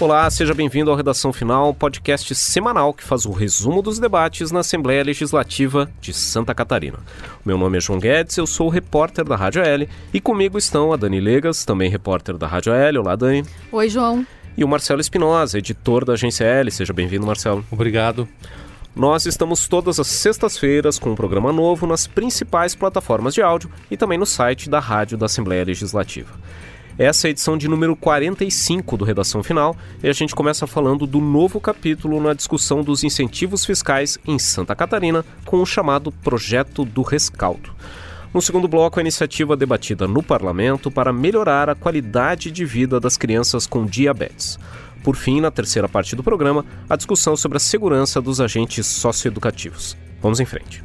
Olá, seja bem-vindo ao Redação Final, podcast semanal que faz o resumo dos debates na Assembleia Legislativa de Santa Catarina. Meu nome é João Guedes, eu sou o repórter da Rádio L e comigo estão a Dani Legas, também repórter da Rádio L. Olá, Dani. Oi, João. E o Marcelo Espinosa, editor da Agência L. Seja bem-vindo, Marcelo. Obrigado. Nós estamos todas as sextas-feiras com um programa novo nas principais plataformas de áudio e também no site da Rádio da Assembleia Legislativa. Essa é a edição de número 45 do Redação Final e a gente começa falando do novo capítulo na discussão dos incentivos fiscais em Santa Catarina com o chamado Projeto do Rescaldo. No segundo bloco, a iniciativa debatida no parlamento para melhorar a qualidade de vida das crianças com diabetes. Por fim, na terceira parte do programa, a discussão sobre a segurança dos agentes socioeducativos. Vamos em frente.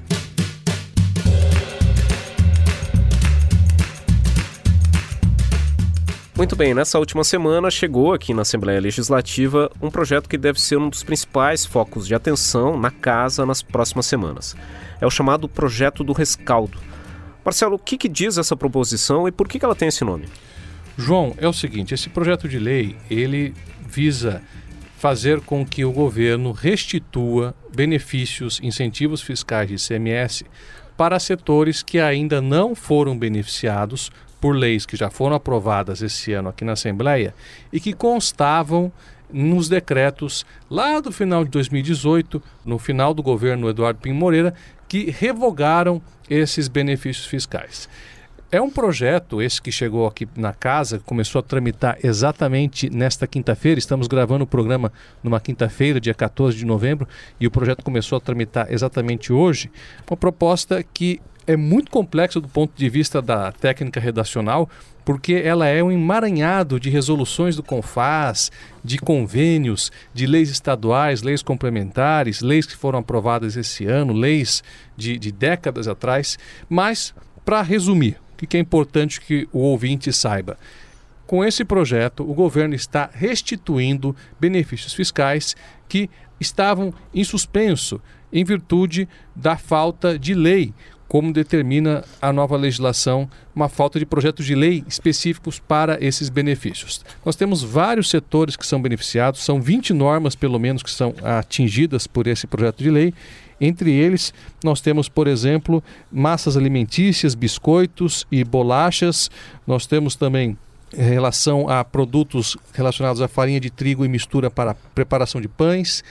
Muito bem, nessa última semana chegou aqui na Assembleia Legislativa um projeto que deve ser um dos principais focos de atenção na casa nas próximas semanas. É o chamado Projeto do Rescaldo. Marcelo, o que, que diz essa proposição e por que, que ela tem esse nome? João, é o seguinte, esse projeto de lei, ele visa fazer com que o governo restitua benefícios, incentivos fiscais de ICMS para setores que ainda não foram beneficiados por leis que já foram aprovadas esse ano aqui na Assembleia e que constavam nos decretos lá do final de 2018, no final do governo Eduardo Pinho Moreira, que revogaram esses benefícios fiscais. É um projeto, esse que chegou aqui na casa, começou a tramitar exatamente nesta quinta-feira. Estamos gravando o programa numa quinta-feira, dia 14 de novembro, e o projeto começou a tramitar exatamente hoje. Uma proposta que é muito complexa do ponto de vista da técnica redacional, porque ela é um emaranhado de resoluções do CONFAS, de convênios, de leis estaduais, leis complementares, leis que foram aprovadas esse ano, leis de, de décadas atrás. Mas, para resumir, o que é importante que o ouvinte saiba? Com esse projeto, o governo está restituindo benefícios fiscais que estavam em suspenso em virtude da falta de lei como determina a nova legislação, uma falta de projetos de lei específicos para esses benefícios. Nós temos vários setores que são beneficiados, são 20 normas, pelo menos, que são atingidas por esse projeto de lei. Entre eles, nós temos, por exemplo, massas alimentícias, biscoitos e bolachas. Nós temos também em relação a produtos relacionados à farinha de trigo e mistura para preparação de pães,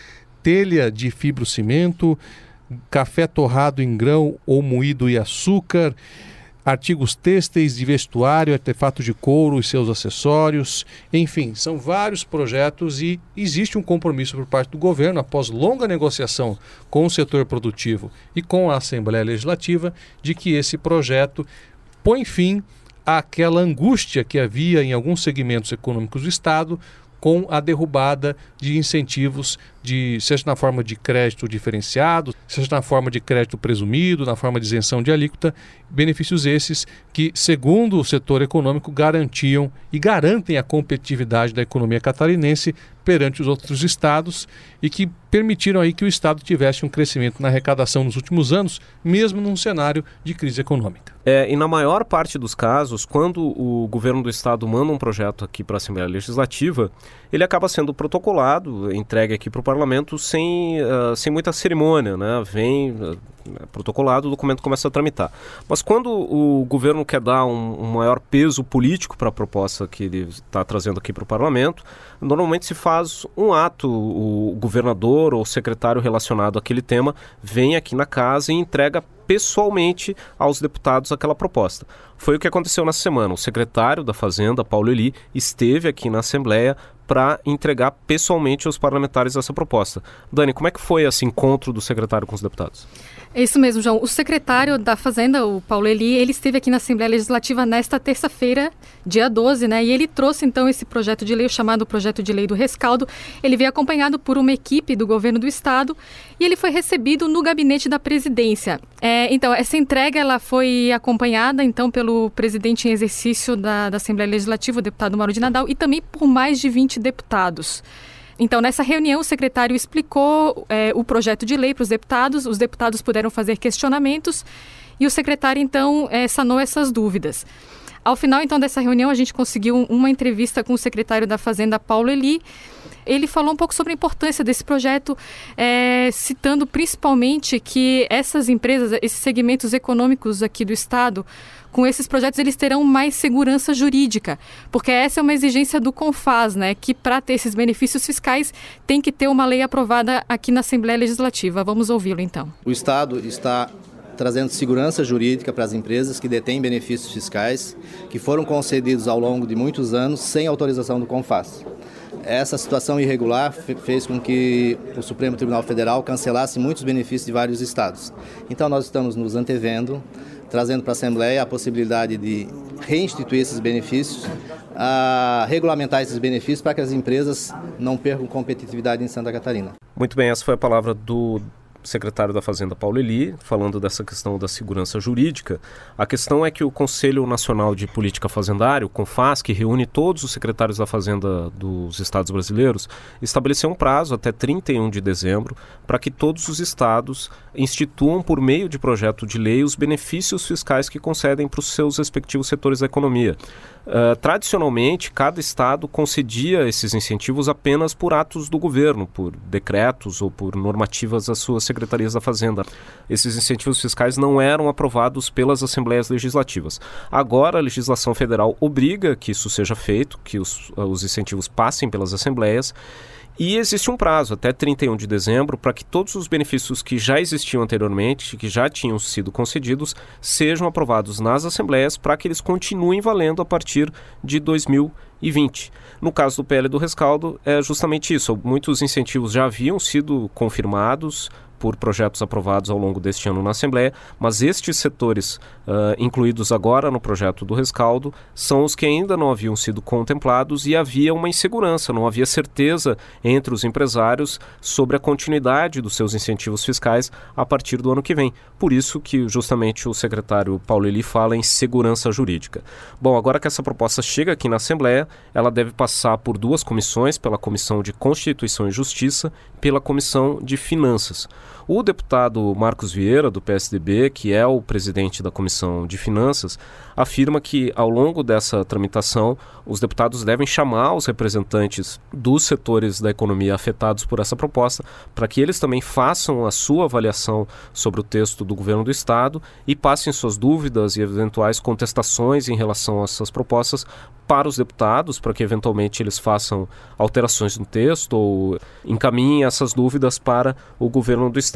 telha de fibrocimento, café torrado em grão ou moído e açúcar, artigos têxteis de vestuário, artefatos de couro e seus acessórios. Enfim, são vários projetos e existe um compromisso por parte do governo, após longa negociação com o setor produtivo e com a Assembleia Legislativa, de que esse projeto põe fim àquela angústia que havia em alguns segmentos econômicos do Estado com a derrubada de incentivos, de, seja na forma de crédito diferenciado, seja na forma de crédito presumido, na forma de isenção de alíquota, benefícios esses que, segundo o setor econômico, garantiam e garantem a competitividade da economia catarinense perante os outros estados e que permitiram aí que o estado tivesse um crescimento na arrecadação nos últimos anos, mesmo num cenário de crise econômica. É, e na maior parte dos casos, quando o governo do estado manda um projeto aqui para a Assembleia Legislativa, ele acaba sendo protocolado, entregue aqui para o parlamento sem, uh, sem muita cerimônia, né? Vem protocolado, o documento começa a tramitar. Mas quando o governo quer dar um, um maior peso político para a proposta que ele está trazendo aqui para o parlamento, normalmente se faz um ato, o governador ou o secretário relacionado àquele tema vem aqui na casa e entrega pessoalmente aos deputados aquela proposta. Foi o que aconteceu na semana. O secretário da Fazenda, Paulo Eli, esteve aqui na Assembleia para entregar pessoalmente aos parlamentares essa proposta. Dani, como é que foi esse encontro do secretário com os deputados? É isso mesmo, João. O secretário da Fazenda, o Paulo Eli, ele esteve aqui na Assembleia Legislativa nesta terça-feira, dia 12, né? E ele trouxe então esse projeto de lei, chamado Projeto de Lei do Rescaldo. Ele veio acompanhado por uma equipe do governo do estado e ele foi recebido no gabinete da presidência. É, então, essa entrega ela foi acompanhada então pelo presidente em exercício da, da Assembleia Legislativa, o deputado Mauro de Nadal, e também por mais de 20 deputados. Então, nessa reunião, o secretário explicou é, o projeto de lei para os deputados, os deputados puderam fazer questionamentos e o secretário, então, é, sanou essas dúvidas. Ao final, então, dessa reunião, a gente conseguiu uma entrevista com o secretário da Fazenda, Paulo Eli. Ele falou um pouco sobre a importância desse projeto, é, citando principalmente que essas empresas, esses segmentos econômicos aqui do Estado, com esses projetos eles terão mais segurança jurídica, porque essa é uma exigência do CONFAS, né, que para ter esses benefícios fiscais tem que ter uma lei aprovada aqui na Assembleia Legislativa. Vamos ouvi-lo então. O Estado está trazendo segurança jurídica para as empresas que detêm benefícios fiscais que foram concedidos ao longo de muitos anos sem autorização do CONFAS. Essa situação irregular fez com que o Supremo Tribunal Federal cancelasse muitos benefícios de vários estados. Então nós estamos nos antevendo, trazendo para a Assembleia a possibilidade de reinstituir esses benefícios, a regulamentar esses benefícios para que as empresas não percam competitividade em Santa Catarina. Muito bem, essa foi a palavra do secretário da Fazenda Paulo Eli, falando dessa questão da segurança jurídica. A questão é que o Conselho Nacional de Política Fazendária, o CONFAS, que reúne todos os secretários da Fazenda dos estados brasileiros, estabeleceu um prazo até 31 de dezembro para que todos os estados instituam, por meio de projeto de lei, os benefícios fiscais que concedem para os seus respectivos setores da economia. Uh, tradicionalmente, cada estado concedia esses incentivos apenas por atos do governo, por decretos ou por normativas das suas secretarias da Fazenda. Esses incentivos fiscais não eram aprovados pelas assembleias legislativas. Agora, a legislação federal obriga que isso seja feito, que os, os incentivos passem pelas assembleias. E existe um prazo, até 31 de dezembro, para que todos os benefícios que já existiam anteriormente, que já tinham sido concedidos, sejam aprovados nas assembleias para que eles continuem valendo a partir de 2020. No caso do PL do Rescaldo, é justamente isso. Muitos incentivos já haviam sido confirmados, por projetos aprovados ao longo deste ano na Assembleia, mas estes setores uh, incluídos agora no projeto do rescaldo são os que ainda não haviam sido contemplados e havia uma insegurança, não havia certeza entre os empresários sobre a continuidade dos seus incentivos fiscais a partir do ano que vem. Por isso que justamente o secretário Paulo Eli fala em segurança jurídica. Bom, agora que essa proposta chega aqui na Assembleia, ela deve passar por duas comissões, pela Comissão de Constituição e Justiça pela Comissão de Finanças. O deputado Marcos Vieira, do PSDB, que é o presidente da Comissão de Finanças, afirma que, ao longo dessa tramitação, os deputados devem chamar os representantes dos setores da economia afetados por essa proposta para que eles também façam a sua avaliação sobre o texto do governo do Estado e passem suas dúvidas e eventuais contestações em relação a essas propostas para os deputados, para que eventualmente eles façam alterações no texto ou encaminhem essas dúvidas para o governo do Estado.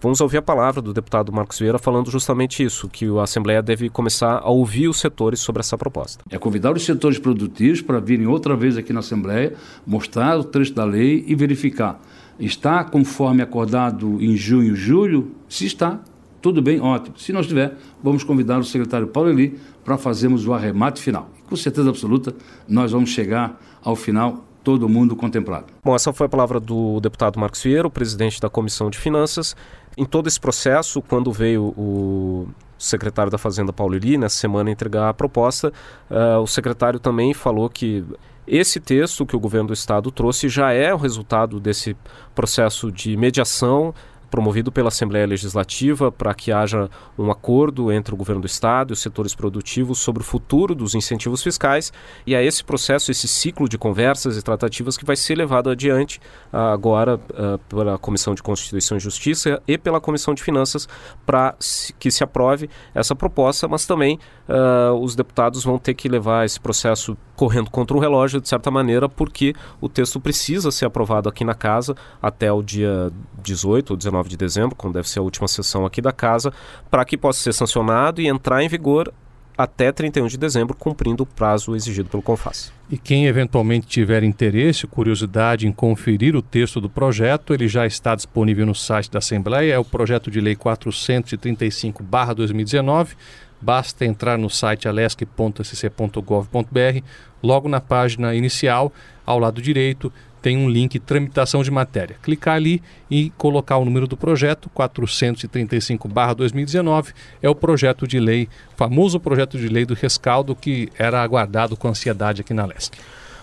Vamos ouvir a palavra do deputado Marcos Vieira falando justamente isso, que a Assembleia deve começar a ouvir os setores sobre essa proposta. É convidar os setores produtivos para virem outra vez aqui na Assembleia, mostrar o trecho da lei e verificar. Está conforme acordado em junho, julho? Se está, tudo bem, ótimo. Se não estiver, vamos convidar o secretário Paulo Eli para fazermos o arremate final. com certeza absoluta, nós vamos chegar ao final todo mundo contemplado. Bom, essa foi a palavra do deputado Marcos Vieira, o presidente da Comissão de Finanças. Em todo esse processo, quando veio o secretário da Fazenda Paulo Eli, nessa semana, entregar a proposta, uh, o secretário também falou que esse texto que o governo do estado trouxe já é o resultado desse processo de mediação promovido pela Assembleia Legislativa para que haja um acordo entre o governo do Estado e os setores produtivos sobre o futuro dos incentivos fiscais. E é esse processo, esse ciclo de conversas e tratativas que vai ser levado adiante uh, agora uh, pela Comissão de Constituição e Justiça e pela Comissão de Finanças para que se aprove essa proposta, mas também uh, os deputados vão ter que levar esse processo correndo contra o relógio, de certa maneira, porque o texto precisa ser aprovado aqui na casa até o dia 18 ou 19 de dezembro, quando deve ser a última sessão aqui da casa, para que possa ser sancionado e entrar em vigor até 31 de dezembro, cumprindo o prazo exigido pelo CONFAS. E quem eventualmente tiver interesse, curiosidade em conferir o texto do projeto, ele já está disponível no site da Assembleia, é o projeto de lei 435/2019. Basta entrar no site alesc.sc.gov.br, logo na página inicial, ao lado direito, tem um link tramitação de matéria. Clicar ali e colocar o número do projeto, 435/2019, é o projeto de lei, famoso projeto de lei do rescaldo que era aguardado com ansiedade aqui na Leste.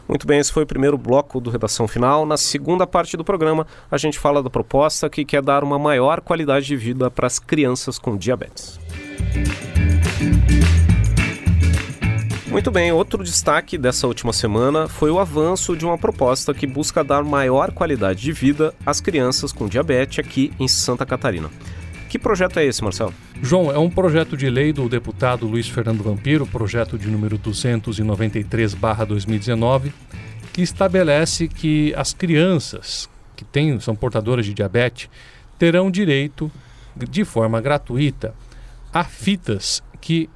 Muito bem, esse foi o primeiro bloco do Redação Final. Na segunda parte do programa, a gente fala da proposta que quer dar uma maior qualidade de vida para as crianças com diabetes. Muito bem, outro destaque dessa última semana foi o avanço de uma proposta que busca dar maior qualidade de vida às crianças com diabetes aqui em Santa Catarina. Que projeto é esse, Marcelo? João, é um projeto de lei do deputado Luiz Fernando Vampiro, projeto de número 293/2019, que estabelece que as crianças que têm, são portadoras de diabetes terão direito, de forma gratuita, a fitas que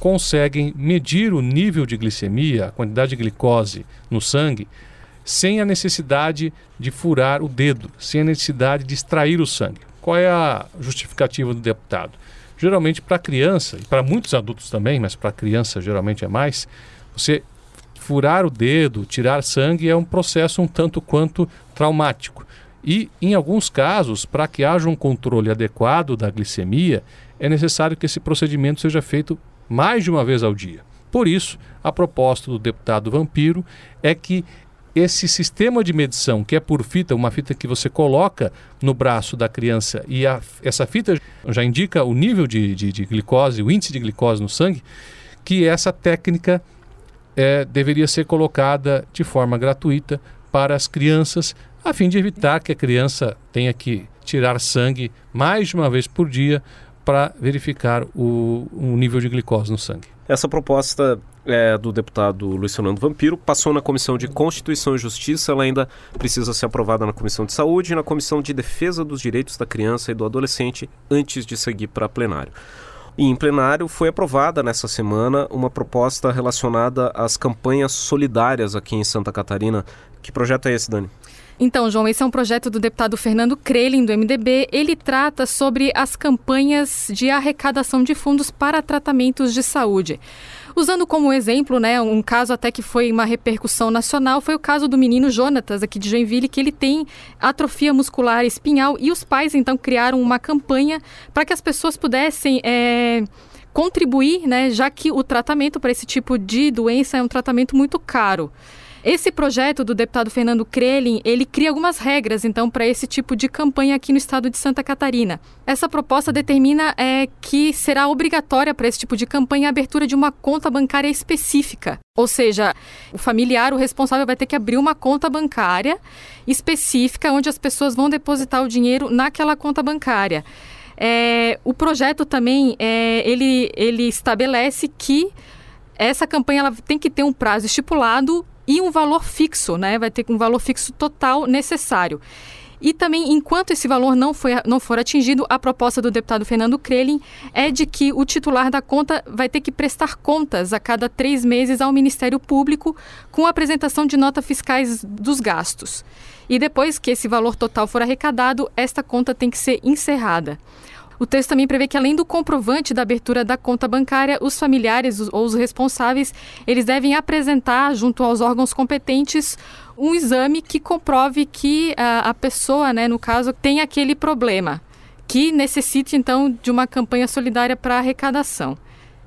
conseguem medir o nível de glicemia, a quantidade de glicose no sangue, sem a necessidade de furar o dedo, sem a necessidade de extrair o sangue. Qual é a justificativa do deputado? Geralmente para criança, e para muitos adultos também, mas para criança geralmente é mais, você furar o dedo, tirar sangue é um processo um tanto quanto traumático. E, em alguns casos, para que haja um controle adequado da glicemia, é necessário que esse procedimento seja feito mais de uma vez ao dia. Por isso, a proposta do deputado Vampiro é que esse sistema de medição, que é por fita, uma fita que você coloca no braço da criança e a, essa fita já indica o nível de, de, de, glicose, o índice de glicose no sangue, que essa técnica é, deveria ser colocada de forma gratuita para as crianças, a fim de evitar que a criança tenha que tirar sangue mais de uma vez por dia para verificar o, o nível de glicose no sangue. Essa proposta é, do deputado Luiz Fernando Vampiro passou na Comissão de Constituição e Justiça, ela ainda precisa ser aprovada na Comissão de Saúde e na Comissão de Defesa dos Direitos da Criança e do Adolescente antes de seguir para plenário. E em plenário foi aprovada nessa semana uma proposta relacionada às campanhas solidárias aqui em Santa Catarina. Que projeto é esse, Dani? Então, João, esse é um projeto do deputado Fernando Krelin, do MDB. Ele trata sobre as campanhas de arrecadação de fundos para tratamentos de saúde. Usando como exemplo, né, um caso até que foi uma repercussão nacional, foi o caso do menino Jonatas, aqui de Joinville, que ele tem atrofia muscular espinhal e os pais então criaram uma campanha para que as pessoas pudessem. É contribuir, né, já que o tratamento para esse tipo de doença é um tratamento muito caro. Esse projeto do deputado Fernando Krelin, ele cria algumas regras, então, para esse tipo de campanha aqui no estado de Santa Catarina. Essa proposta determina é, que será obrigatória para esse tipo de campanha a abertura de uma conta bancária específica. Ou seja, o familiar, o responsável, vai ter que abrir uma conta bancária específica onde as pessoas vão depositar o dinheiro naquela conta bancária. É, o projeto também é, ele, ele estabelece que essa campanha ela tem que ter um prazo estipulado e um valor fixo, né? Vai ter um valor fixo total necessário. E também, enquanto esse valor não, foi, não for atingido, a proposta do deputado Fernando Krelin é de que o titular da conta vai ter que prestar contas a cada três meses ao Ministério Público com a apresentação de notas fiscais dos gastos. E depois que esse valor total for arrecadado, esta conta tem que ser encerrada. O texto também prevê que, além do comprovante da abertura da conta bancária, os familiares ou os responsáveis eles devem apresentar, junto aos órgãos competentes, um exame que comprove que a, a pessoa, né, no caso, tem aquele problema, que necessite, então, de uma campanha solidária para arrecadação.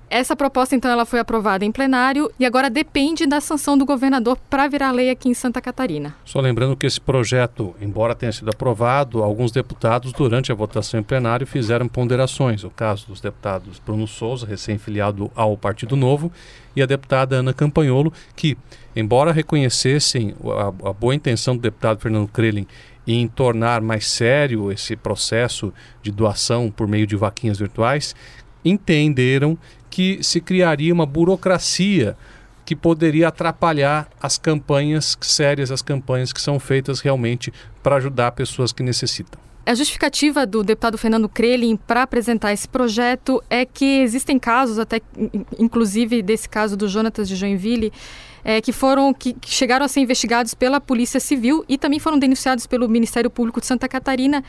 Essa proposta, então, ela foi aprovada em plenário e agora depende da sanção do governador para virar lei aqui em Santa Catarina. Só lembrando que esse projeto, embora tenha sido aprovado, alguns deputados, durante a votação em plenário, fizeram ponderações. O caso dos deputados Bruno Souza, recém-filiado ao Partido Novo, e a deputada Ana Campanholo, que, embora reconhecessem a, a boa intenção do deputado Fernando Krelin em tornar mais sério esse processo de doação por meio de vaquinhas virtuais, entenderam que se criaria uma burocracia que poderia atrapalhar as campanhas sérias, as campanhas que são feitas realmente para ajudar pessoas que necessitam. A justificativa do deputado Fernando Krelin para apresentar esse projeto é que existem casos, até inclusive desse caso do Jonatas de Joinville, é, que foram que, que chegaram a ser investigados pela Polícia Civil e também foram denunciados pelo Ministério Público de Santa Catarina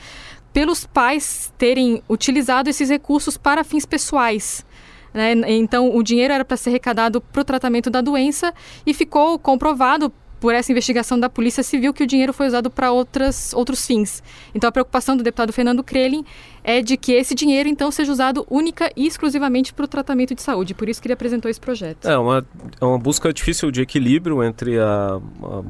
pelos pais terem utilizado esses recursos para fins pessoais. Né? Então, o dinheiro era para ser arrecadado para o tratamento da doença e ficou comprovado por essa investigação da Polícia Civil que o dinheiro foi usado para outros fins. Então, a preocupação do deputado Fernando Krelin é de que esse dinheiro, então, seja usado única e exclusivamente para o tratamento de saúde. Por isso que ele apresentou esse projeto. É uma, é uma busca difícil de equilíbrio entre a, a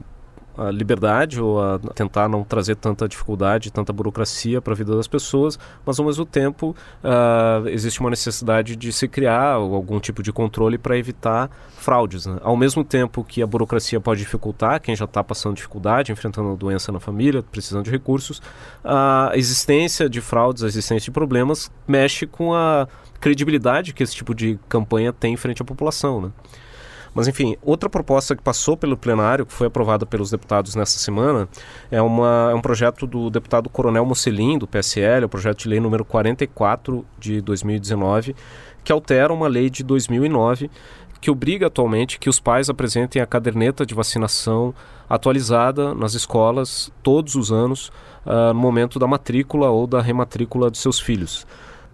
a liberdade ou a tentar não trazer tanta dificuldade, tanta burocracia para a vida das pessoas, mas ao mesmo tempo uh, existe uma necessidade de se criar algum tipo de controle para evitar fraudes. Né? Ao mesmo tempo que a burocracia pode dificultar quem já está passando dificuldade, enfrentando doença na família, precisando de recursos, a existência de fraudes, a existência de problemas mexe com a credibilidade que esse tipo de campanha tem frente à população. Né? Mas enfim, outra proposta que passou pelo plenário, que foi aprovada pelos deputados nessa semana, é, uma, é um projeto do deputado Coronel Mocelin, do PSL, o projeto de lei número 44 de 2019, que altera uma lei de 2009 que obriga atualmente que os pais apresentem a caderneta de vacinação atualizada nas escolas todos os anos uh, no momento da matrícula ou da rematrícula de seus filhos.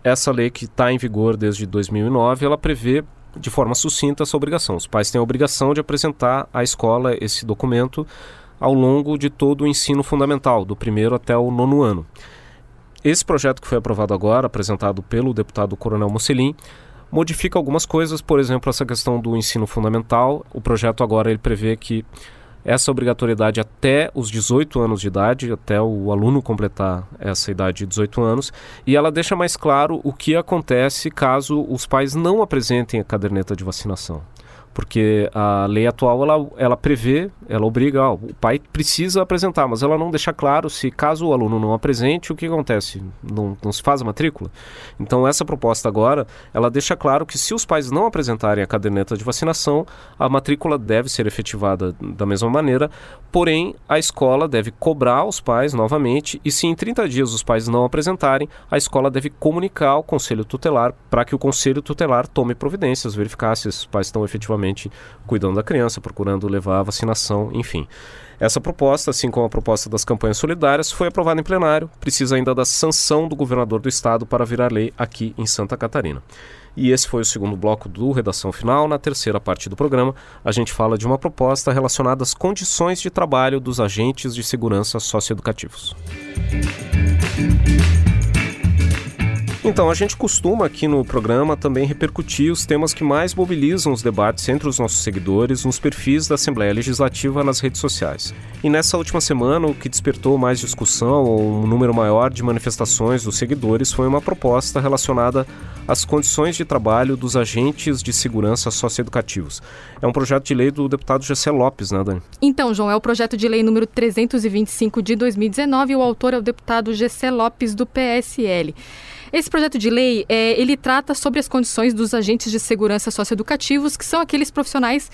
Essa lei que está em vigor desde 2009, ela prevê de forma sucinta essa obrigação. Os pais têm a obrigação de apresentar à escola esse documento ao longo de todo o ensino fundamental, do primeiro até o nono ano. Esse projeto que foi aprovado agora, apresentado pelo deputado Coronel Mocelin, modifica algumas coisas, por exemplo, essa questão do ensino fundamental. O projeto agora ele prevê que essa obrigatoriedade até os 18 anos de idade, até o aluno completar essa idade de 18 anos, e ela deixa mais claro o que acontece caso os pais não apresentem a caderneta de vacinação porque a lei atual ela, ela prevê, ela obriga, ó, o pai precisa apresentar, mas ela não deixa claro se caso o aluno não apresente, o que acontece? Não, não se faz a matrícula? Então essa proposta agora, ela deixa claro que se os pais não apresentarem a caderneta de vacinação, a matrícula deve ser efetivada da mesma maneira, porém a escola deve cobrar aos pais novamente e se em 30 dias os pais não apresentarem, a escola deve comunicar ao conselho tutelar para que o conselho tutelar tome providências, verificar se os pais estão efetivamente cuidando da criança, procurando levar a vacinação, enfim. Essa proposta, assim como a proposta das campanhas solidárias, foi aprovada em plenário, precisa ainda da sanção do governador do estado para virar lei aqui em Santa Catarina. E esse foi o segundo bloco do Redação Final. Na terceira parte do programa, a gente fala de uma proposta relacionada às condições de trabalho dos agentes de segurança socioeducativos. Então, a gente costuma aqui no programa também repercutir os temas que mais mobilizam os debates entre os nossos seguidores nos perfis da Assembleia Legislativa nas redes sociais. E nessa última semana, o que despertou mais discussão ou um número maior de manifestações dos seguidores foi uma proposta relacionada às condições de trabalho dos agentes de segurança socioeducativos. É um projeto de lei do deputado Gessé Lopes, né, Dani? Então, João, é o projeto de lei número 325 de 2019 e o autor é o deputado Gessé Lopes, do PSL. Esse projeto de lei, é, ele trata sobre as condições dos agentes de segurança socioeducativos, que são aqueles profissionais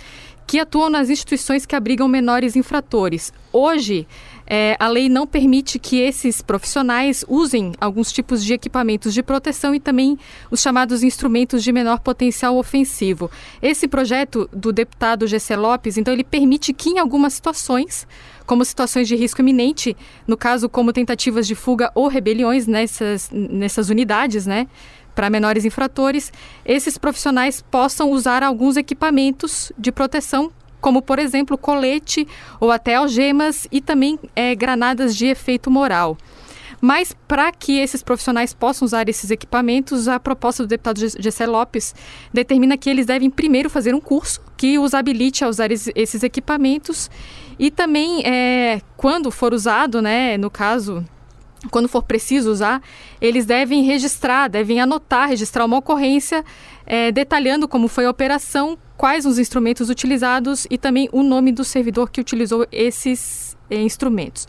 que atuam nas instituições que abrigam menores infratores. Hoje, é, a lei não permite que esses profissionais usem alguns tipos de equipamentos de proteção e também os chamados instrumentos de menor potencial ofensivo. Esse projeto do deputado GC Lopes, então, ele permite que em algumas situações como situações de risco iminente, no caso, como tentativas de fuga ou rebeliões nessas, nessas unidades, né? Para menores infratores, esses profissionais possam usar alguns equipamentos de proteção, como, por exemplo, colete ou até algemas e também é, granadas de efeito moral. Mas para que esses profissionais possam usar esses equipamentos, a proposta do deputado Gessé Lopes determina que eles devem primeiro fazer um curso que os habilite a usar esses equipamentos e também, é, quando for usado, né, no caso, quando for preciso usar, eles devem registrar, devem anotar, registrar uma ocorrência é, detalhando como foi a operação, quais os instrumentos utilizados e também o nome do servidor que utilizou esses é, instrumentos.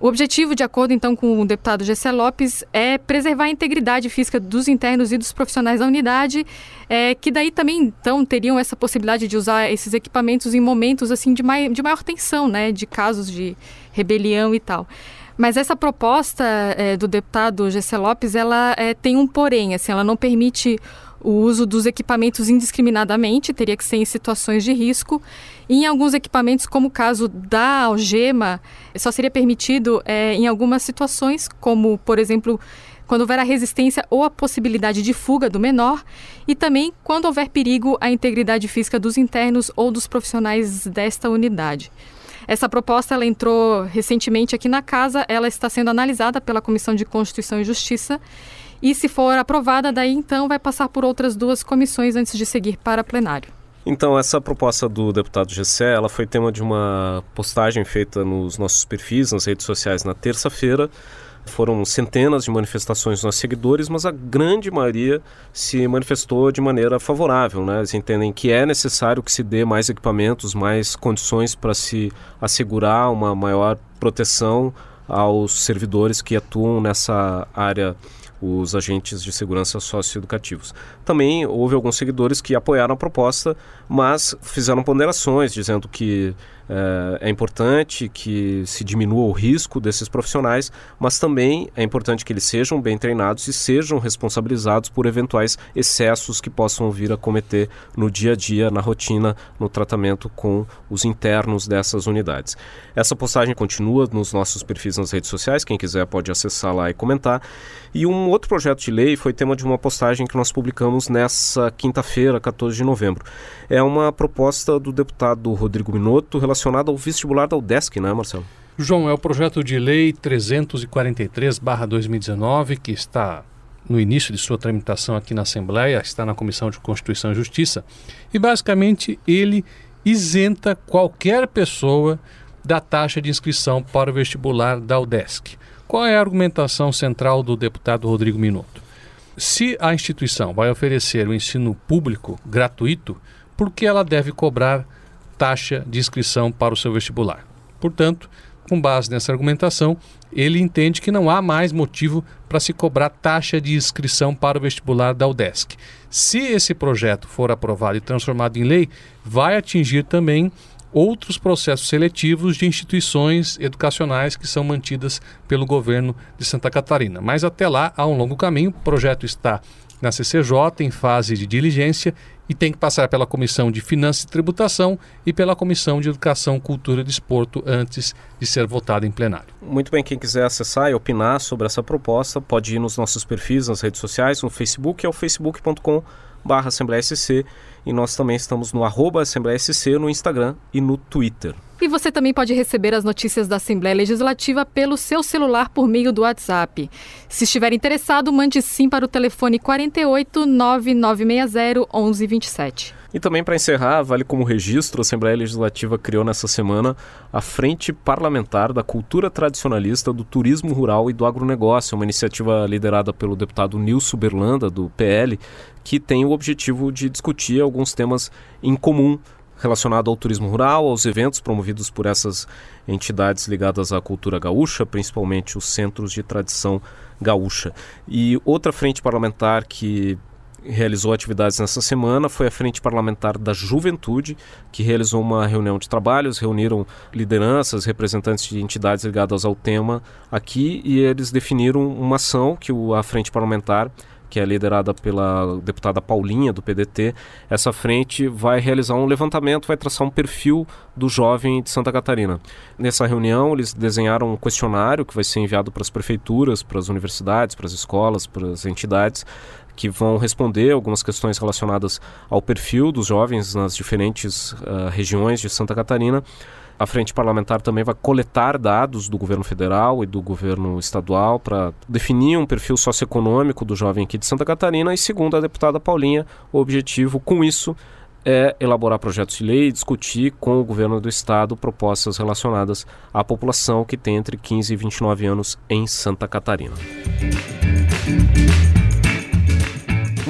O objetivo, de acordo então com o deputado Gessé Lopes, é preservar a integridade física dos internos e dos profissionais da unidade, é, que daí também então teriam essa possibilidade de usar esses equipamentos em momentos assim de, mai de maior tensão, né, de casos de rebelião e tal. Mas essa proposta é, do deputado Gessé Lopes, ela é, tem um porém, assim, ela não permite o uso dos equipamentos indiscriminadamente, teria que ser em situações de risco. E em alguns equipamentos, como o caso da algema, só seria permitido é, em algumas situações, como, por exemplo, quando houver a resistência ou a possibilidade de fuga do menor, e também quando houver perigo à integridade física dos internos ou dos profissionais desta unidade. Essa proposta ela entrou recentemente aqui na casa, ela está sendo analisada pela Comissão de Constituição e Justiça e se for aprovada, daí então vai passar por outras duas comissões antes de seguir para plenário. Então, essa proposta do deputado Gessé, ela foi tema de uma postagem feita nos nossos perfis, nas redes sociais, na terça-feira. Foram centenas de manifestações dos seguidores, mas a grande maioria se manifestou de maneira favorável. Né? Eles entendem que é necessário que se dê mais equipamentos, mais condições para se assegurar uma maior proteção aos servidores que atuam nessa área os agentes de segurança socioeducativos. Também houve alguns seguidores que apoiaram a proposta, mas fizeram ponderações, dizendo que é, é importante que se diminua o risco desses profissionais, mas também é importante que eles sejam bem treinados e sejam responsabilizados por eventuais excessos que possam vir a cometer no dia a dia, na rotina, no tratamento com os internos dessas unidades. Essa postagem continua nos nossos perfis nas redes sociais, quem quiser pode acessar lá e comentar. E um outro projeto de lei foi tema de uma postagem que nós publicamos nessa quinta-feira, 14 de novembro. É uma proposta do deputado Rodrigo Minotto relacionada relacionado ao vestibular da UDESC, né, Marcelo? João, é o projeto de lei 343-2019 que está no início de sua tramitação aqui na Assembleia, está na Comissão de Constituição e Justiça, e basicamente ele isenta qualquer pessoa da taxa de inscrição para o vestibular da UDESC. Qual é a argumentação central do deputado Rodrigo Minuto? Se a instituição vai oferecer o ensino público gratuito, por que ela deve cobrar taxa de inscrição para o seu vestibular. Portanto, com base nessa argumentação, ele entende que não há mais motivo para se cobrar taxa de inscrição para o vestibular da UDESC. Se esse projeto for aprovado e transformado em lei, vai atingir também outros processos seletivos de instituições educacionais que são mantidas pelo governo de Santa Catarina. Mas até lá há um longo caminho, o projeto está na CCJ em fase de diligência e tem que passar pela Comissão de Finanças e Tributação e pela Comissão de Educação, Cultura e Desporto antes de ser votado em plenário. Muito bem, quem quiser acessar e opinar sobre essa proposta pode ir nos nossos perfis nas redes sociais, no Facebook é o facebook.com barra Assembleia SC e nós também estamos no arroba Assembleia SC no Instagram e no Twitter. E você também pode receber as notícias da Assembleia Legislativa pelo seu celular por meio do WhatsApp. Se estiver interessado, mande sim para o telefone 48 9960 1127. E também para encerrar, vale como registro, a Assembleia Legislativa criou nessa semana a Frente Parlamentar da Cultura Tradicionalista do Turismo Rural e do Agronegócio, uma iniciativa liderada pelo deputado Nilson Berlanda, do PL, que tem o objetivo de discutir alguns temas em comum relacionado ao turismo rural, aos eventos promovidos por essas entidades ligadas à cultura gaúcha, principalmente os centros de tradição gaúcha. E outra frente parlamentar que realizou atividades nessa semana foi a Frente Parlamentar da Juventude, que realizou uma reunião de trabalhos, reuniram lideranças, representantes de entidades ligadas ao tema aqui e eles definiram uma ação que a Frente Parlamentar que é liderada pela deputada Paulinha, do PDT, essa frente vai realizar um levantamento, vai traçar um perfil do jovem de Santa Catarina. Nessa reunião, eles desenharam um questionário que vai ser enviado para as prefeituras, para as universidades, para as escolas, para as entidades, que vão responder algumas questões relacionadas ao perfil dos jovens nas diferentes uh, regiões de Santa Catarina a frente parlamentar também vai coletar dados do governo federal e do governo estadual para definir um perfil socioeconômico do jovem aqui de Santa Catarina. E, segundo a deputada Paulinha, o objetivo com isso é elaborar projetos de lei e discutir com o governo do estado propostas relacionadas à população que tem entre 15 e 29 anos em Santa Catarina.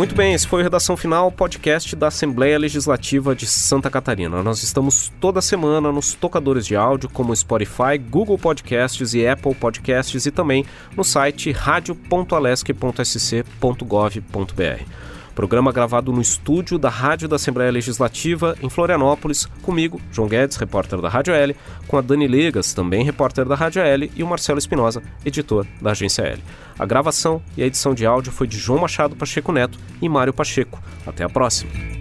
Muito bem, esse foi o Redação Final, podcast da Assembleia Legislativa de Santa Catarina. Nós estamos toda semana nos tocadores de áudio como Spotify, Google Podcasts e Apple Podcasts e também no site radio.alesc.sc.gov.br. Programa gravado no estúdio da Rádio da Assembleia Legislativa em Florianópolis, comigo, João Guedes, repórter da Rádio L, com a Dani Legas, também repórter da Rádio L, e o Marcelo Espinosa, editor da Agência L. A gravação e a edição de áudio foi de João Machado Pacheco Neto e Mário Pacheco. Até a próxima.